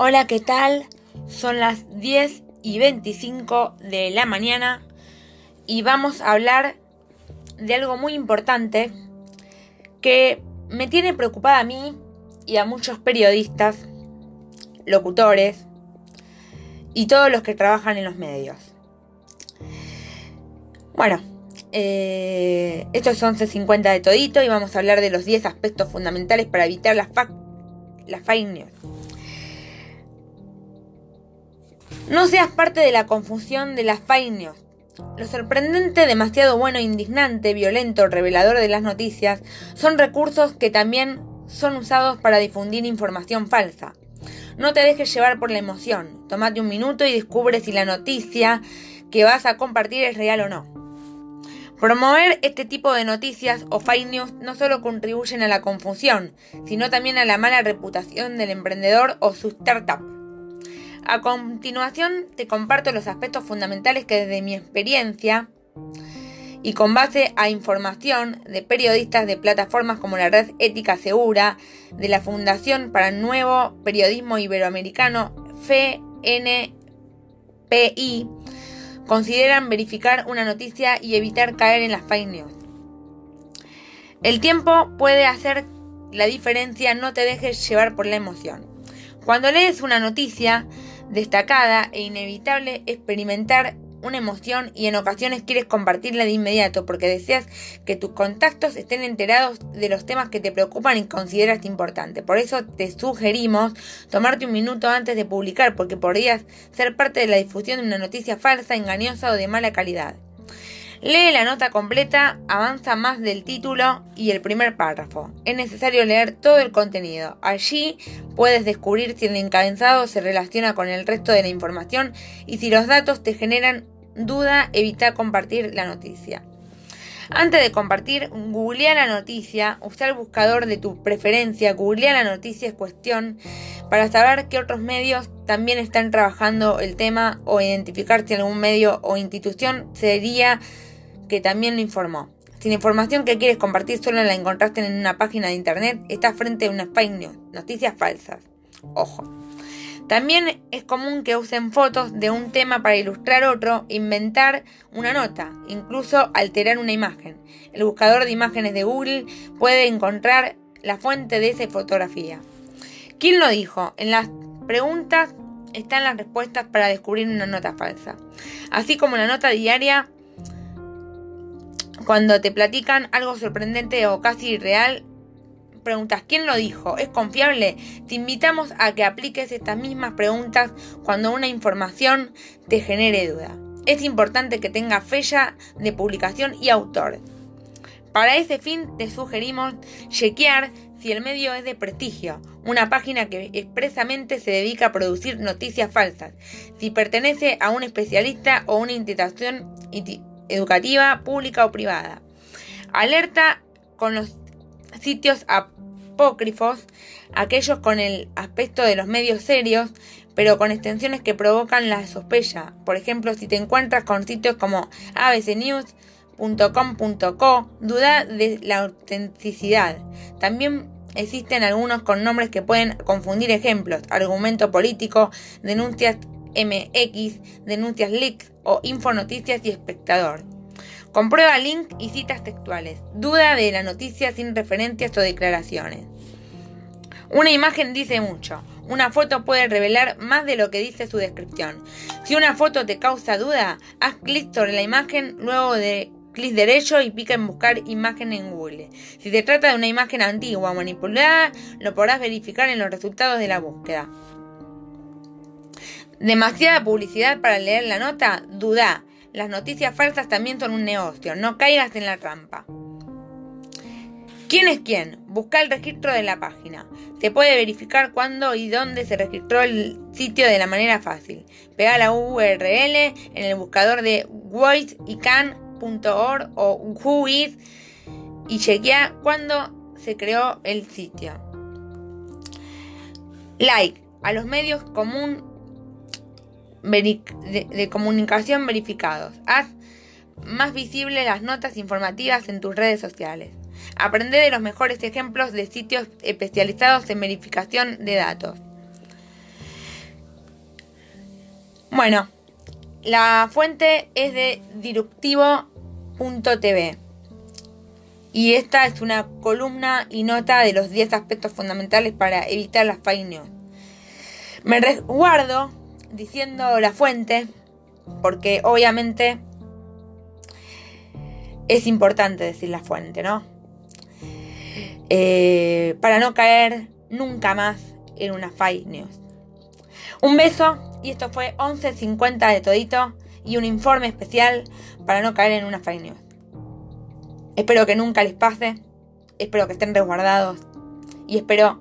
Hola, ¿qué tal? Son las 10 y 25 de la mañana y vamos a hablar de algo muy importante que me tiene preocupada a mí y a muchos periodistas, locutores y todos los que trabajan en los medios. Bueno, eh, esto es 11.50 de todito y vamos a hablar de los 10 aspectos fundamentales para evitar las, las fake news. No seas parte de la confusión de las fake news. Lo sorprendente, demasiado bueno, indignante, violento, revelador de las noticias son recursos que también son usados para difundir información falsa. No te dejes llevar por la emoción. Tómate un minuto y descubre si la noticia que vas a compartir es real o no. Promover este tipo de noticias o fake news no solo contribuyen a la confusión, sino también a la mala reputación del emprendedor o su startup. A continuación te comparto los aspectos fundamentales que desde mi experiencia y con base a información de periodistas de plataformas como la Red Ética Segura, de la Fundación para el Nuevo Periodismo Iberoamericano, FNPI, consideran verificar una noticia y evitar caer en las fake news. El tiempo puede hacer la diferencia, no te dejes llevar por la emoción. Cuando lees una noticia destacada e inevitable experimentar una emoción y en ocasiones quieres compartirla de inmediato porque deseas que tus contactos estén enterados de los temas que te preocupan y consideras importante. Por eso te sugerimos tomarte un minuto antes de publicar porque podrías ser parte de la difusión de una noticia falsa, engañosa o de mala calidad. Lee la nota completa, avanza más del título y el primer párrafo. Es necesario leer todo el contenido. Allí puedes descubrir si el encabezado se relaciona con el resto de la información y si los datos te generan duda, evita compartir la noticia. Antes de compartir, googlea la noticia, usa el buscador de tu preferencia, googlea la noticia es cuestión para saber qué otros medios también están trabajando el tema o identificar si algún medio o institución sería que también lo informó. Si la información que quieres compartir solo la encontraste en una página de internet, estás frente a una fake news, noticias falsas. Ojo. También es común que usen fotos de un tema para ilustrar otro, inventar una nota, incluso alterar una imagen. El buscador de imágenes de Google puede encontrar la fuente de esa fotografía. ¿Quién lo dijo? En las preguntas están las respuestas para descubrir una nota falsa. Así como la nota diaria cuando te platican algo sorprendente o casi irreal, preguntas ¿quién lo dijo? ¿Es confiable? Te invitamos a que apliques estas mismas preguntas cuando una información te genere duda. Es importante que tenga fecha de publicación y autor. Para ese fin te sugerimos chequear si el medio es de prestigio, una página que expresamente se dedica a producir noticias falsas, si pertenece a un especialista o una institución educativa, pública o privada. Alerta con los sitios apócrifos, aquellos con el aspecto de los medios serios, pero con extensiones que provocan la sospecha. Por ejemplo, si te encuentras con sitios como abcnews.com.co, duda de la autenticidad. También existen algunos con nombres que pueden confundir ejemplos, argumento político, denuncias MX, denuncias leaks o infonoticias y espectador. Comprueba link y citas textuales. Duda de la noticia sin referencias o declaraciones. Una imagen dice mucho. Una foto puede revelar más de lo que dice su descripción. Si una foto te causa duda, haz clic sobre la imagen, luego de clic derecho y pica en buscar imagen en Google. Si se trata de una imagen antigua o manipulada, lo podrás verificar en los resultados de la búsqueda. Demasiada publicidad para leer la nota, duda. Las noticias falsas también son un negocio, no caigas en la trampa. ¿Quién es quién? Busca el registro de la página. Se puede verificar cuándo y dónde se registró el sitio de la manera fácil. Pega la URL en el buscador de voiceican.org o whois y chequea cuándo se creó el sitio. Like a los medios común de, comunicación verificados. Haz más visibles las notas informativas en tus redes sociales. Aprende de los mejores ejemplos de sitios especializados en verificación de datos. Bueno, la fuente es de disruptivo.tv. Y esta es una columna y nota de los 10 aspectos fundamentales para evitar las fake news. Me resguardo diciendo la fuente porque obviamente es importante decir la fuente, ¿no? Eh, para no caer nunca más en una fake news. Un beso y esto fue 11.50 de todito y un informe especial para no caer en una fake news. Espero que nunca les pase, espero que estén resguardados y espero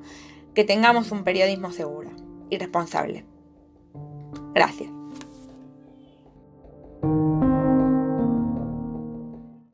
que tengamos un periodismo seguro y responsable. Gracias.